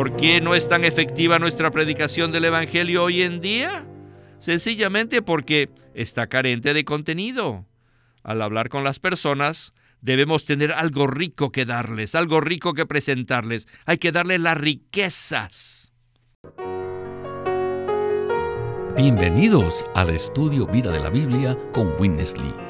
¿Por qué no es tan efectiva nuestra predicación del Evangelio hoy en día? Sencillamente porque está carente de contenido. Al hablar con las personas, debemos tener algo rico que darles, algo rico que presentarles. Hay que darles las riquezas. Bienvenidos al estudio Vida de la Biblia con Witness Lee.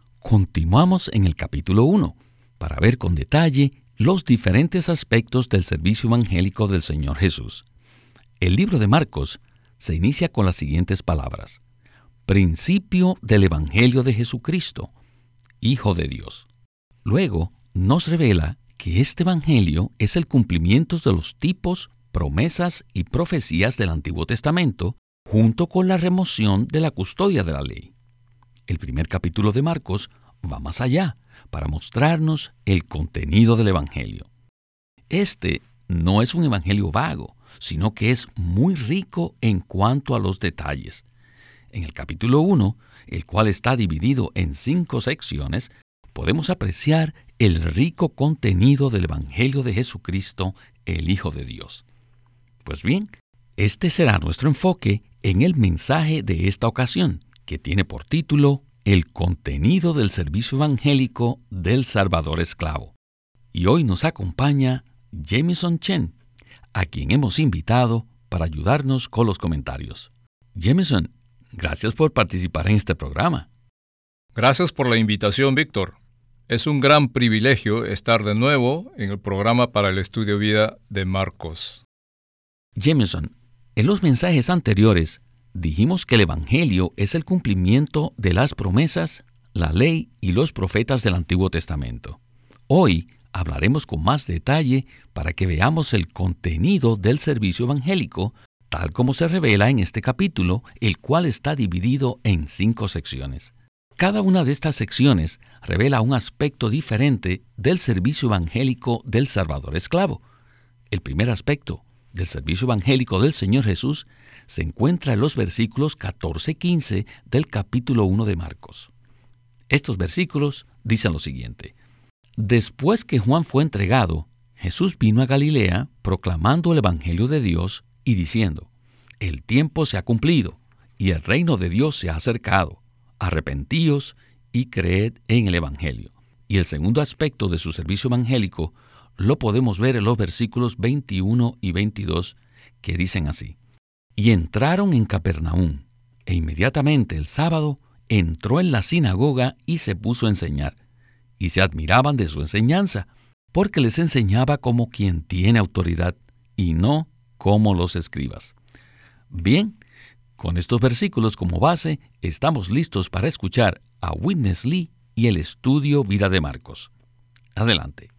Continuamos en el capítulo 1 para ver con detalle los diferentes aspectos del servicio evangélico del Señor Jesús. El libro de Marcos se inicia con las siguientes palabras. Principio del Evangelio de Jesucristo, Hijo de Dios. Luego nos revela que este Evangelio es el cumplimiento de los tipos, promesas y profecías del Antiguo Testamento, junto con la remoción de la custodia de la ley. El primer capítulo de Marcos va más allá para mostrarnos el contenido del Evangelio. Este no es un Evangelio vago, sino que es muy rico en cuanto a los detalles. En el capítulo 1, el cual está dividido en cinco secciones, podemos apreciar el rico contenido del Evangelio de Jesucristo, el Hijo de Dios. Pues bien, este será nuestro enfoque en el mensaje de esta ocasión, que tiene por título El contenido del servicio evangélico del Salvador esclavo. Y hoy nos acompaña Jameson Chen, a quien hemos invitado para ayudarnos con los comentarios. Jameson, gracias por participar en este programa. Gracias por la invitación, Víctor. Es un gran privilegio estar de nuevo en el programa para el estudio vida de Marcos. Jameson, en los mensajes anteriores dijimos que el Evangelio es el cumplimiento de las promesas, la ley y los profetas del Antiguo Testamento. Hoy hablaremos con más detalle para que veamos el contenido del servicio evangélico, tal como se revela en este capítulo, el cual está dividido en cinco secciones. Cada una de estas secciones revela un aspecto diferente del servicio evangélico del Salvador esclavo. El primer aspecto del servicio evangélico del Señor Jesús se encuentra en los versículos 14 y 15 del capítulo 1 de Marcos. Estos versículos dicen lo siguiente. Después que Juan fue entregado, Jesús vino a Galilea proclamando el Evangelio de Dios y diciendo, El tiempo se ha cumplido y el reino de Dios se ha acercado. Arrepentíos y creed en el Evangelio. Y el segundo aspecto de su servicio evangélico lo podemos ver en los versículos 21 y 22 que dicen así. Y entraron en Capernaum, e inmediatamente el sábado entró en la sinagoga y se puso a enseñar. Y se admiraban de su enseñanza, porque les enseñaba como quien tiene autoridad, y no como los escribas. Bien, con estos versículos como base, estamos listos para escuchar a Witness Lee y el estudio Vida de Marcos. Adelante.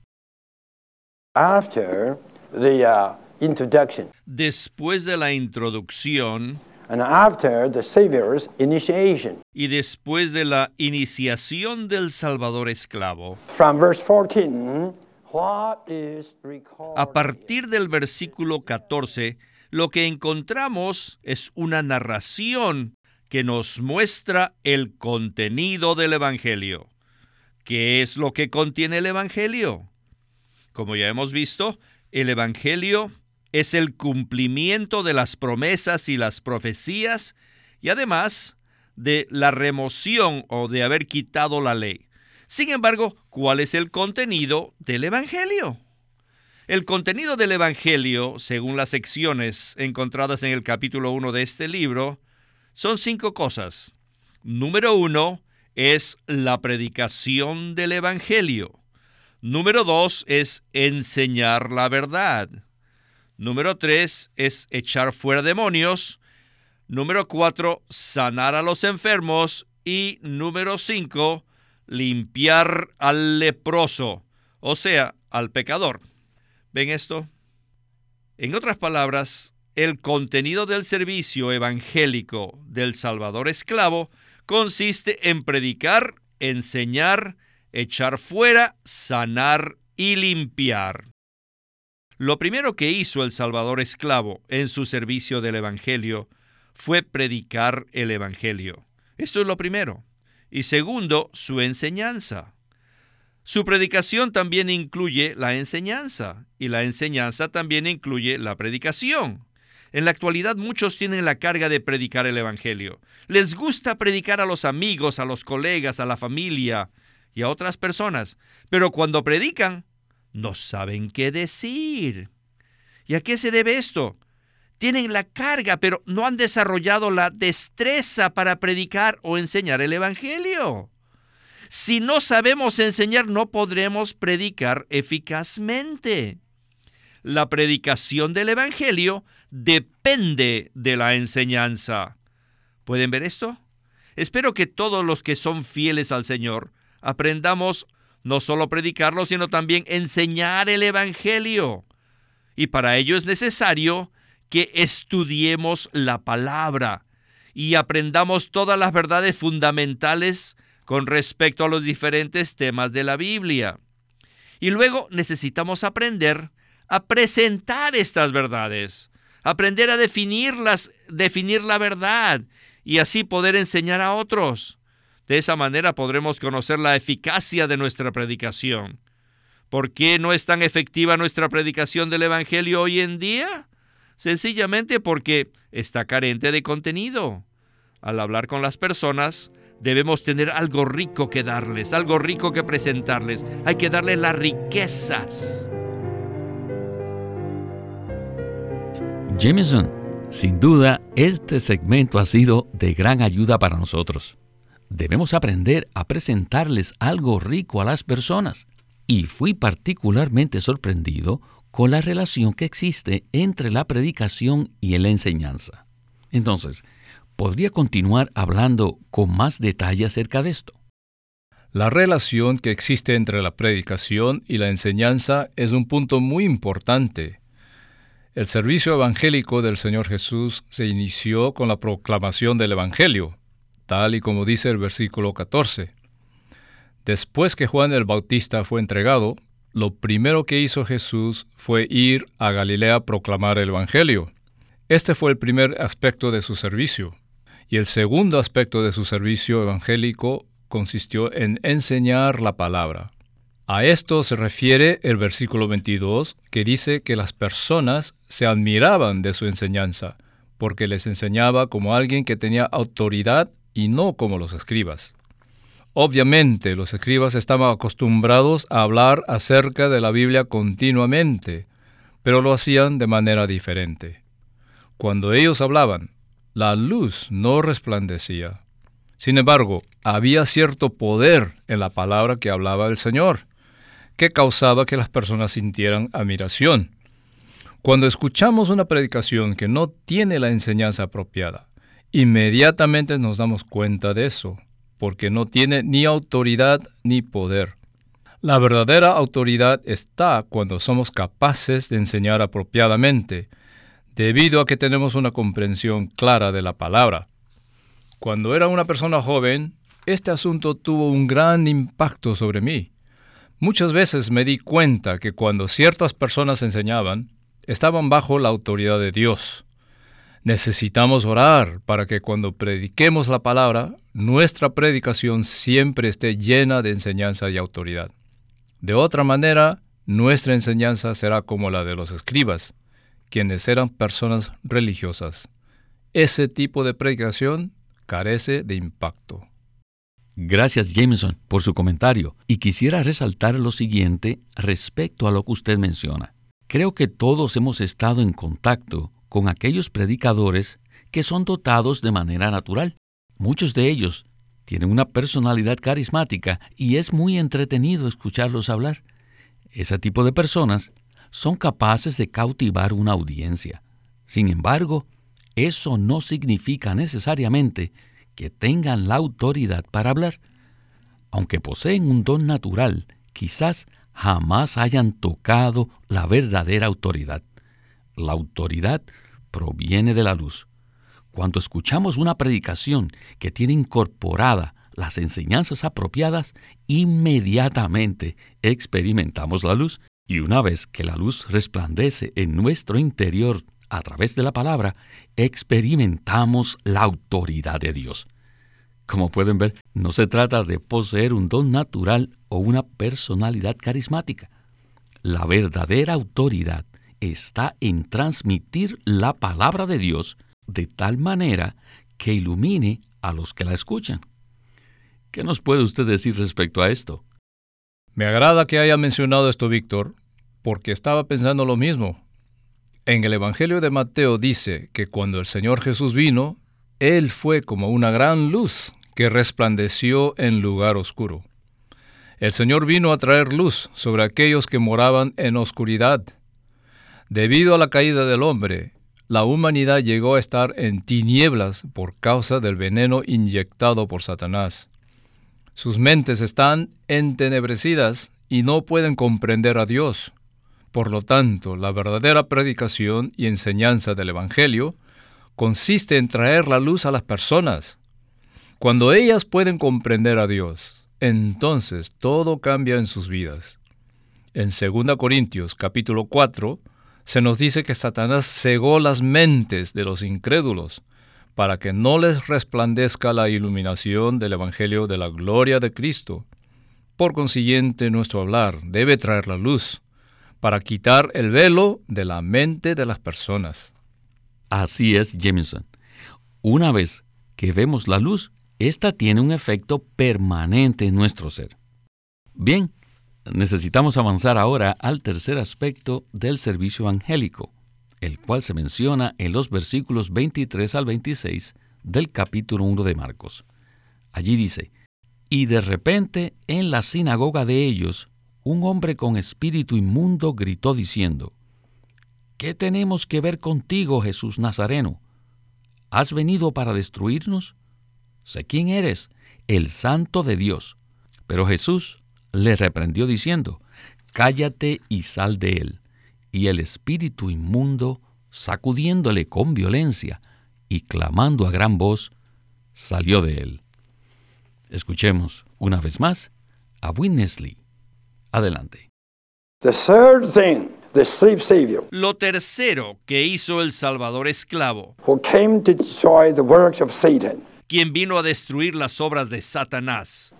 After the, uh, introduction. Después de la introducción And after the Savior's initiation. y después de la iniciación del Salvador esclavo, From verse 14, what is recorded? a partir del versículo 14, lo que encontramos es una narración que nos muestra el contenido del Evangelio. ¿Qué es lo que contiene el Evangelio? Como ya hemos visto, el Evangelio es el cumplimiento de las promesas y las profecías y además de la remoción o de haber quitado la ley. Sin embargo, ¿cuál es el contenido del Evangelio? El contenido del Evangelio, según las secciones encontradas en el capítulo 1 de este libro, son cinco cosas. Número uno es la predicación del Evangelio. Número dos es enseñar la verdad. Número tres es echar fuera demonios. Número cuatro, sanar a los enfermos. Y número cinco, limpiar al leproso, o sea, al pecador. ¿Ven esto? En otras palabras, el contenido del servicio evangélico del Salvador esclavo consiste en predicar, enseñar, echar fuera, sanar y limpiar. Lo primero que hizo el Salvador esclavo en su servicio del Evangelio fue predicar el Evangelio. Esto es lo primero. Y segundo, su enseñanza. Su predicación también incluye la enseñanza y la enseñanza también incluye la predicación. En la actualidad muchos tienen la carga de predicar el Evangelio. Les gusta predicar a los amigos, a los colegas, a la familia y a otras personas, pero cuando predican no saben qué decir. ¿Y a qué se debe esto? Tienen la carga, pero no han desarrollado la destreza para predicar o enseñar el Evangelio. Si no sabemos enseñar, no podremos predicar eficazmente. La predicación del Evangelio depende de la enseñanza. ¿Pueden ver esto? Espero que todos los que son fieles al Señor aprendamos no solo predicarlo, sino también enseñar el Evangelio. Y para ello es necesario que estudiemos la palabra y aprendamos todas las verdades fundamentales con respecto a los diferentes temas de la Biblia. Y luego necesitamos aprender a presentar estas verdades, aprender a definirlas, definir la verdad y así poder enseñar a otros. De esa manera podremos conocer la eficacia de nuestra predicación. ¿Por qué no es tan efectiva nuestra predicación del Evangelio hoy en día? Sencillamente porque está carente de contenido. Al hablar con las personas, debemos tener algo rico que darles, algo rico que presentarles. Hay que darles las riquezas. Jameson, sin duda, este segmento ha sido de gran ayuda para nosotros debemos aprender a presentarles algo rico a las personas. Y fui particularmente sorprendido con la relación que existe entre la predicación y la enseñanza. Entonces, ¿podría continuar hablando con más detalle acerca de esto? La relación que existe entre la predicación y la enseñanza es un punto muy importante. El servicio evangélico del Señor Jesús se inició con la proclamación del Evangelio, tal y como dice el versículo 14. Después que Juan el Bautista fue entregado, lo primero que hizo Jesús fue ir a Galilea a proclamar el Evangelio. Este fue el primer aspecto de su servicio. Y el segundo aspecto de su servicio evangélico consistió en enseñar la palabra. A esto se refiere el versículo 22, que dice que las personas se admiraban de su enseñanza, porque les enseñaba como alguien que tenía autoridad y no como los escribas. Obviamente los escribas estaban acostumbrados a hablar acerca de la Biblia continuamente, pero lo hacían de manera diferente. Cuando ellos hablaban, la luz no resplandecía. Sin embargo, había cierto poder en la palabra que hablaba el Señor, que causaba que las personas sintieran admiración. Cuando escuchamos una predicación que no tiene la enseñanza apropiada, Inmediatamente nos damos cuenta de eso, porque no tiene ni autoridad ni poder. La verdadera autoridad está cuando somos capaces de enseñar apropiadamente, debido a que tenemos una comprensión clara de la palabra. Cuando era una persona joven, este asunto tuvo un gran impacto sobre mí. Muchas veces me di cuenta que cuando ciertas personas enseñaban, estaban bajo la autoridad de Dios. Necesitamos orar para que cuando prediquemos la palabra, nuestra predicación siempre esté llena de enseñanza y autoridad. De otra manera, nuestra enseñanza será como la de los escribas, quienes eran personas religiosas. Ese tipo de predicación carece de impacto. Gracias Jameson por su comentario y quisiera resaltar lo siguiente respecto a lo que usted menciona. Creo que todos hemos estado en contacto con aquellos predicadores que son dotados de manera natural. Muchos de ellos tienen una personalidad carismática y es muy entretenido escucharlos hablar. Ese tipo de personas son capaces de cautivar una audiencia. Sin embargo, eso no significa necesariamente que tengan la autoridad para hablar. Aunque poseen un don natural, quizás jamás hayan tocado la verdadera autoridad. La autoridad proviene de la luz. Cuando escuchamos una predicación que tiene incorporada las enseñanzas apropiadas, inmediatamente experimentamos la luz y una vez que la luz resplandece en nuestro interior a través de la palabra, experimentamos la autoridad de Dios. Como pueden ver, no se trata de poseer un don natural o una personalidad carismática. La verdadera autoridad está en transmitir la palabra de Dios de tal manera que ilumine a los que la escuchan. ¿Qué nos puede usted decir respecto a esto? Me agrada que haya mencionado esto, Víctor, porque estaba pensando lo mismo. En el Evangelio de Mateo dice que cuando el Señor Jesús vino, Él fue como una gran luz que resplandeció en lugar oscuro. El Señor vino a traer luz sobre aquellos que moraban en oscuridad. Debido a la caída del hombre, la humanidad llegó a estar en tinieblas por causa del veneno inyectado por Satanás. Sus mentes están entenebrecidas y no pueden comprender a Dios. Por lo tanto, la verdadera predicación y enseñanza del Evangelio consiste en traer la luz a las personas. Cuando ellas pueden comprender a Dios, entonces todo cambia en sus vidas. En 2 Corintios capítulo 4 se nos dice que Satanás cegó las mentes de los incrédulos para que no les resplandezca la iluminación del Evangelio de la gloria de Cristo. Por consiguiente, nuestro hablar debe traer la luz, para quitar el velo de la mente de las personas. Así es, Jameson. Una vez que vemos la luz, esta tiene un efecto permanente en nuestro ser. Bien, necesitamos avanzar ahora al tercer aspecto del servicio evangélico, el cual se menciona en los versículos 23 al 26 del capítulo 1 de Marcos. Allí dice, Y de repente en la sinagoga de ellos, un hombre con espíritu inmundo gritó diciendo, ¿Qué tenemos que ver contigo, Jesús Nazareno? ¿Has venido para destruirnos? Sé quién eres, el santo de Dios. Pero Jesús le reprendió diciendo, Cállate y sal de él y el espíritu inmundo, sacudiéndole con violencia y clamando a gran voz, salió de él. Escuchemos una vez más a Winnesley. Adelante. Lo tercero que hizo el Salvador esclavo, quien vino a destruir las obras de Satanás,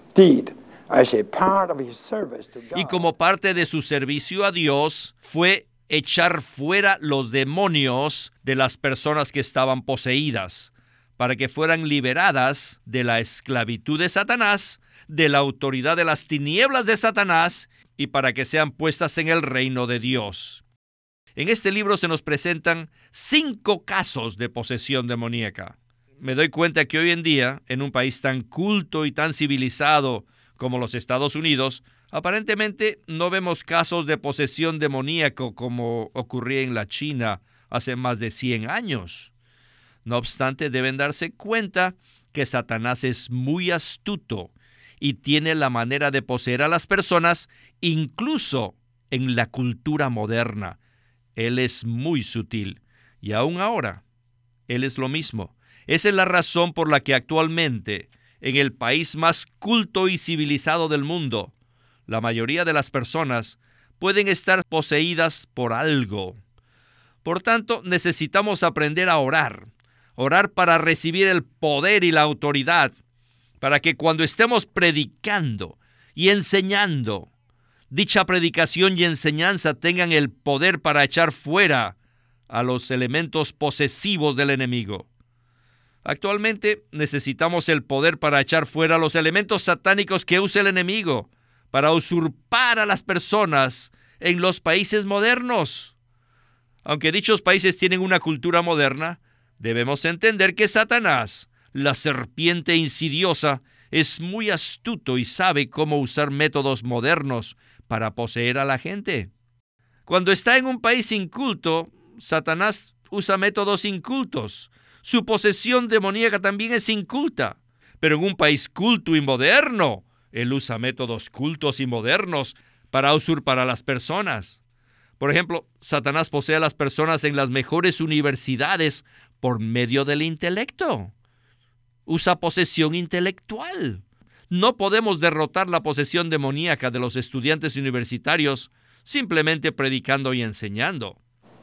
y como parte de su servicio a Dios, fue echar fuera los demonios de las personas que estaban poseídas, para que fueran liberadas de la esclavitud de Satanás, de la autoridad de las tinieblas de Satanás, y para que sean puestas en el reino de Dios. En este libro se nos presentan cinco casos de posesión demoníaca. Me doy cuenta que hoy en día, en un país tan culto y tan civilizado como los Estados Unidos, Aparentemente no vemos casos de posesión demoníaco como ocurría en la China hace más de 100 años. No obstante, deben darse cuenta que Satanás es muy astuto y tiene la manera de poseer a las personas incluso en la cultura moderna. Él es muy sutil y aún ahora, Él es lo mismo. Esa es la razón por la que actualmente, en el país más culto y civilizado del mundo, la mayoría de las personas pueden estar poseídas por algo. Por tanto, necesitamos aprender a orar, orar para recibir el poder y la autoridad, para que cuando estemos predicando y enseñando, dicha predicación y enseñanza tengan el poder para echar fuera a los elementos posesivos del enemigo. Actualmente necesitamos el poder para echar fuera los elementos satánicos que usa el enemigo para usurpar a las personas en los países modernos. Aunque dichos países tienen una cultura moderna, debemos entender que Satanás, la serpiente insidiosa, es muy astuto y sabe cómo usar métodos modernos para poseer a la gente. Cuando está en un país inculto, Satanás usa métodos incultos. Su posesión demoníaca también es inculta. Pero en un país culto y moderno, él usa métodos cultos y modernos para usurpar a las personas. Por ejemplo, Satanás posee a las personas en las mejores universidades por medio del intelecto. Usa posesión intelectual. No podemos derrotar la posesión demoníaca de los estudiantes universitarios simplemente predicando y enseñando.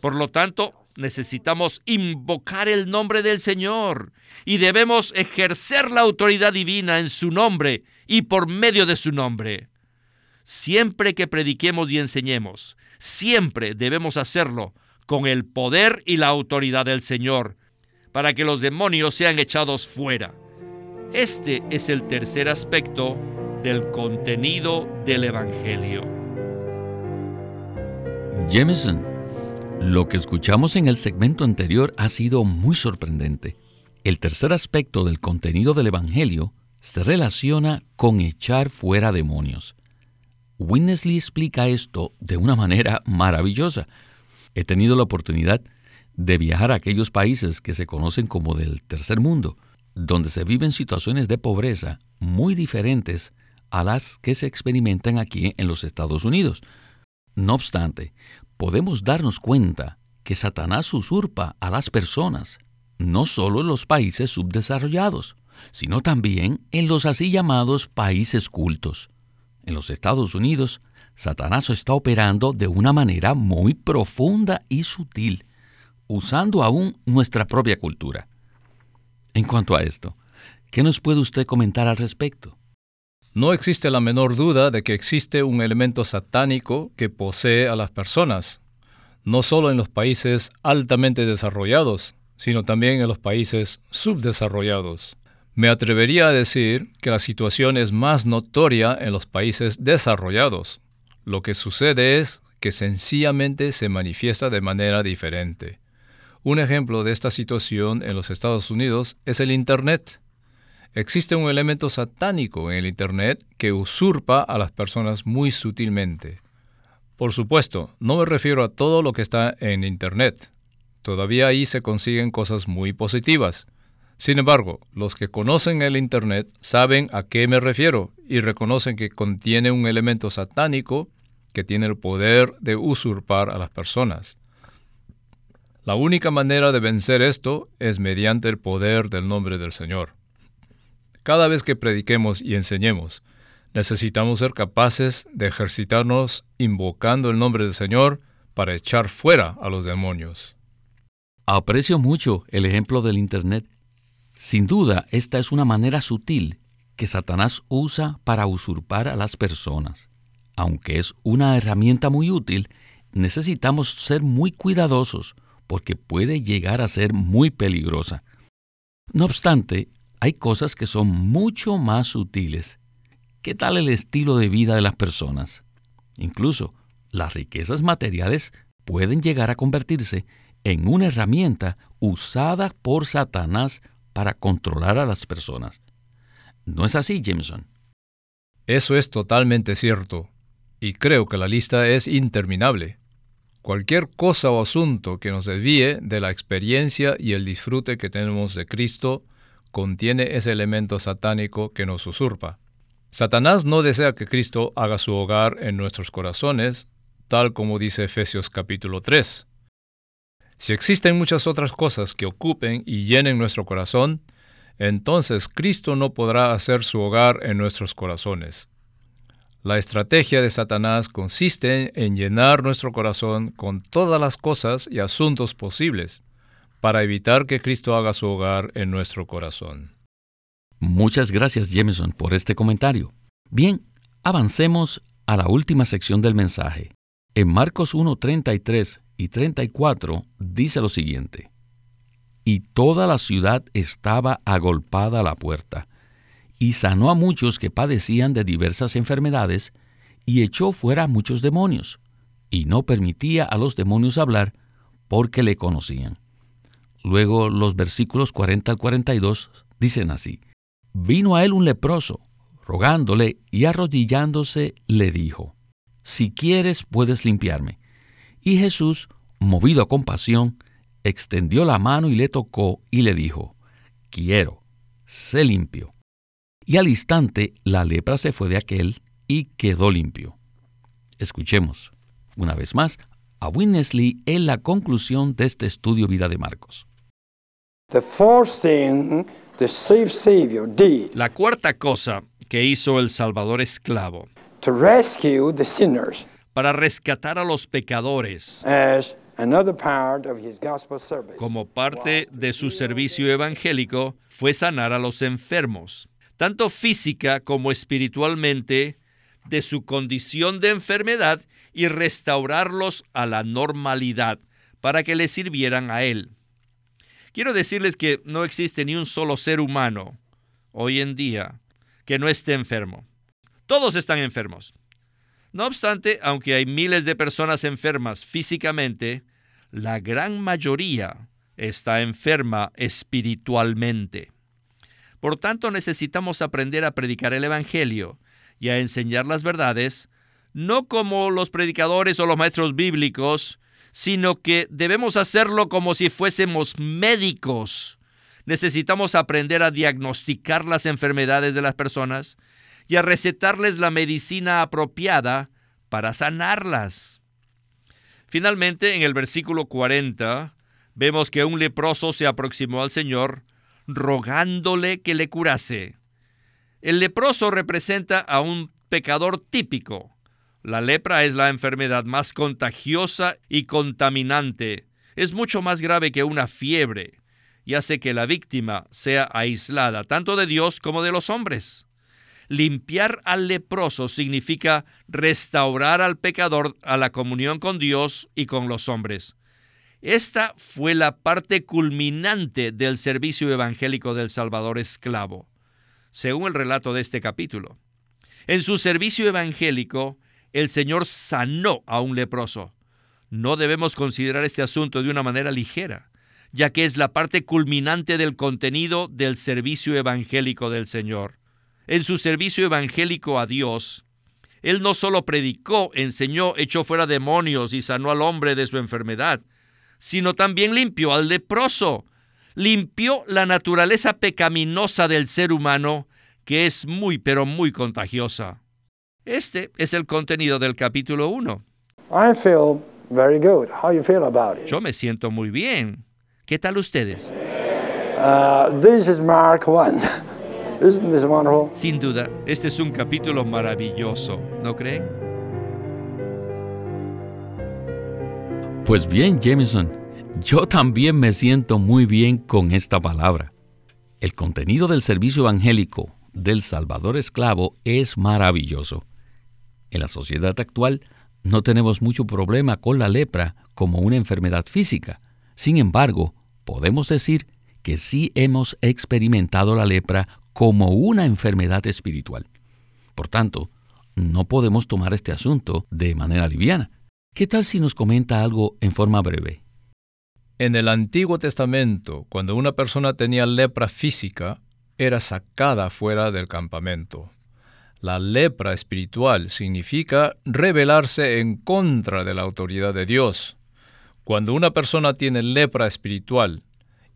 Por lo tanto, necesitamos invocar el nombre del Señor y debemos ejercer la autoridad divina en su nombre y por medio de su nombre. Siempre que prediquemos y enseñemos, siempre debemos hacerlo con el poder y la autoridad del Señor, para que los demonios sean echados fuera. Este es el tercer aspecto del contenido del Evangelio. Jameson, lo que escuchamos en el segmento anterior ha sido muy sorprendente. El tercer aspecto del contenido del Evangelio se relaciona con echar fuera demonios. Winnesley explica esto de una manera maravillosa. He tenido la oportunidad de viajar a aquellos países que se conocen como del tercer mundo, donde se viven situaciones de pobreza muy diferentes a las que se experimentan aquí en los Estados Unidos. No obstante, podemos darnos cuenta que Satanás usurpa a las personas, no solo en los países subdesarrollados, sino también en los así llamados países cultos. En los Estados Unidos, Satanás está operando de una manera muy profunda y sutil, usando aún nuestra propia cultura. En cuanto a esto, ¿qué nos puede usted comentar al respecto? No existe la menor duda de que existe un elemento satánico que posee a las personas, no solo en los países altamente desarrollados, sino también en los países subdesarrollados. Me atrevería a decir que la situación es más notoria en los países desarrollados. Lo que sucede es que sencillamente se manifiesta de manera diferente. Un ejemplo de esta situación en los Estados Unidos es el Internet. Existe un elemento satánico en el Internet que usurpa a las personas muy sutilmente. Por supuesto, no me refiero a todo lo que está en Internet. Todavía ahí se consiguen cosas muy positivas. Sin embargo, los que conocen el Internet saben a qué me refiero y reconocen que contiene un elemento satánico que tiene el poder de usurpar a las personas. La única manera de vencer esto es mediante el poder del nombre del Señor. Cada vez que prediquemos y enseñemos, necesitamos ser capaces de ejercitarnos invocando el nombre del Señor para echar fuera a los demonios. Aprecio mucho el ejemplo del Internet. Sin duda, esta es una manera sutil que Satanás usa para usurpar a las personas. Aunque es una herramienta muy útil, necesitamos ser muy cuidadosos porque puede llegar a ser muy peligrosa. No obstante, hay cosas que son mucho más sutiles. ¿Qué tal el estilo de vida de las personas? Incluso las riquezas materiales pueden llegar a convertirse en una herramienta usada por Satanás para controlar a las personas. ¿No es así, Jameson? Eso es totalmente cierto, y creo que la lista es interminable. Cualquier cosa o asunto que nos desvíe de la experiencia y el disfrute que tenemos de Cristo contiene ese elemento satánico que nos usurpa. Satanás no desea que Cristo haga su hogar en nuestros corazones, tal como dice Efesios capítulo 3. Si existen muchas otras cosas que ocupen y llenen nuestro corazón, entonces Cristo no podrá hacer su hogar en nuestros corazones. La estrategia de Satanás consiste en llenar nuestro corazón con todas las cosas y asuntos posibles, para evitar que Cristo haga su hogar en nuestro corazón. Muchas gracias Jameson por este comentario. Bien, avancemos a la última sección del mensaje. En Marcos 1, 33 y 34 dice lo siguiente. Y toda la ciudad estaba agolpada a la puerta, y sanó a muchos que padecían de diversas enfermedades, y echó fuera a muchos demonios, y no permitía a los demonios hablar, porque le conocían. Luego los versículos 40 al 42 dicen así, vino a él un leproso, rogándole y arrodillándose le dijo, si quieres puedes limpiarme. Y Jesús, movido a compasión, extendió la mano y le tocó y le dijo, quiero, sé limpio. Y al instante la lepra se fue de aquel y quedó limpio. Escuchemos, una vez más, a Winnesley en la conclusión de este estudio Vida de Marcos. La cuarta cosa que hizo el Salvador esclavo. Para rescatar a los pecadores. Como parte de su servicio evangélico fue sanar a los enfermos, tanto física como espiritualmente, de su condición de enfermedad y restaurarlos a la normalidad para que le sirvieran a Él. Quiero decirles que no existe ni un solo ser humano hoy en día que no esté enfermo. Todos están enfermos. No obstante, aunque hay miles de personas enfermas físicamente, la gran mayoría está enferma espiritualmente. Por tanto, necesitamos aprender a predicar el Evangelio y a enseñar las verdades, no como los predicadores o los maestros bíblicos, sino que debemos hacerlo como si fuésemos médicos. Necesitamos aprender a diagnosticar las enfermedades de las personas y a recetarles la medicina apropiada para sanarlas. Finalmente, en el versículo 40, vemos que un leproso se aproximó al Señor rogándole que le curase. El leproso representa a un pecador típico. La lepra es la enfermedad más contagiosa y contaminante. Es mucho más grave que una fiebre y hace que la víctima sea aislada tanto de Dios como de los hombres. Limpiar al leproso significa restaurar al pecador a la comunión con Dios y con los hombres. Esta fue la parte culminante del servicio evangélico del Salvador esclavo según el relato de este capítulo. En su servicio evangélico, el Señor sanó a un leproso. No debemos considerar este asunto de una manera ligera, ya que es la parte culminante del contenido del servicio evangélico del Señor. En su servicio evangélico a Dios, Él no solo predicó, enseñó, echó fuera demonios y sanó al hombre de su enfermedad, sino también limpió al leproso, limpió la naturaleza pecaminosa del ser humano, que es muy, pero muy contagiosa. Este es el contenido del capítulo 1. Yo me siento muy bien. ¿Qué tal ustedes? Uh, Sin duda, este es un capítulo maravilloso, ¿no creen? Pues bien, Jameson, yo también me siento muy bien con esta palabra. El contenido del servicio evangélico del Salvador esclavo es maravilloso. En la sociedad actual no tenemos mucho problema con la lepra como una enfermedad física. Sin embargo, podemos decir que sí hemos experimentado la lepra como una enfermedad espiritual. Por tanto, no podemos tomar este asunto de manera liviana. ¿Qué tal si nos comenta algo en forma breve? En el Antiguo Testamento, cuando una persona tenía lepra física, era sacada fuera del campamento. La lepra espiritual significa rebelarse en contra de la autoridad de Dios. Cuando una persona tiene lepra espiritual,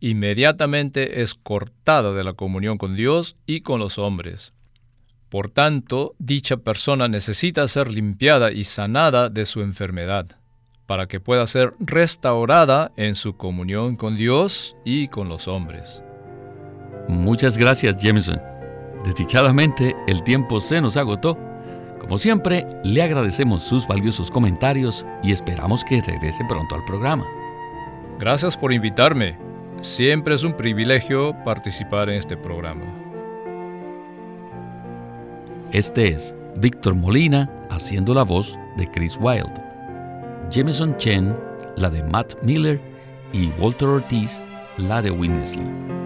inmediatamente es cortada de la comunión con Dios y con los hombres. Por tanto, dicha persona necesita ser limpiada y sanada de su enfermedad para que pueda ser restaurada en su comunión con Dios y con los hombres. Muchas gracias, Jameson. Desdichadamente, el tiempo se nos agotó. Como siempre, le agradecemos sus valiosos comentarios y esperamos que regrese pronto al programa. Gracias por invitarme. Siempre es un privilegio participar en este programa. Este es Víctor Molina haciendo la voz de Chris Wilde. Jameson Chen, la de Matt Miller y Walter Ortiz, la de Winnesley.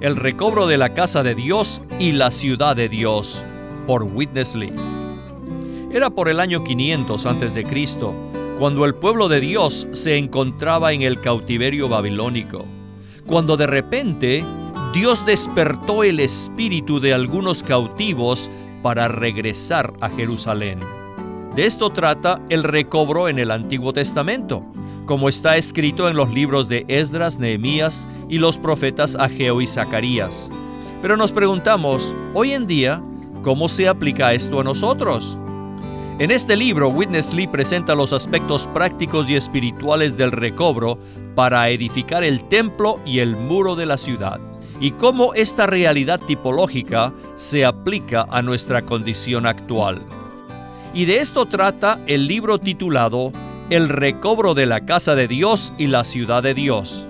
El recobro de la casa de Dios y la ciudad de Dios, por Witness Lee. Era por el año 500 a.C., cuando el pueblo de Dios se encontraba en el cautiverio babilónico, cuando de repente Dios despertó el espíritu de algunos cautivos para regresar a Jerusalén. De esto trata el recobro en el Antiguo Testamento como está escrito en los libros de Esdras, Nehemías y los profetas Ageo y Zacarías. Pero nos preguntamos, hoy en día, ¿cómo se aplica esto a nosotros? En este libro, Witness Lee presenta los aspectos prácticos y espirituales del recobro para edificar el templo y el muro de la ciudad, y cómo esta realidad tipológica se aplica a nuestra condición actual. Y de esto trata el libro titulado el recobro de la casa de Dios y la ciudad de Dios.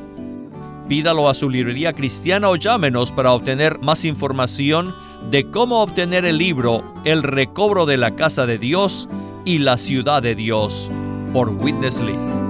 Pídalo a su librería cristiana o llámenos para obtener más información de cómo obtener el libro El recobro de la casa de Dios y la ciudad de Dios por Witness Lee.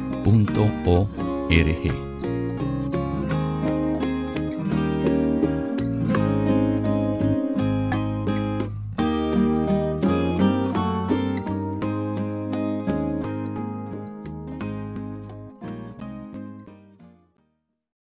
Punto O R G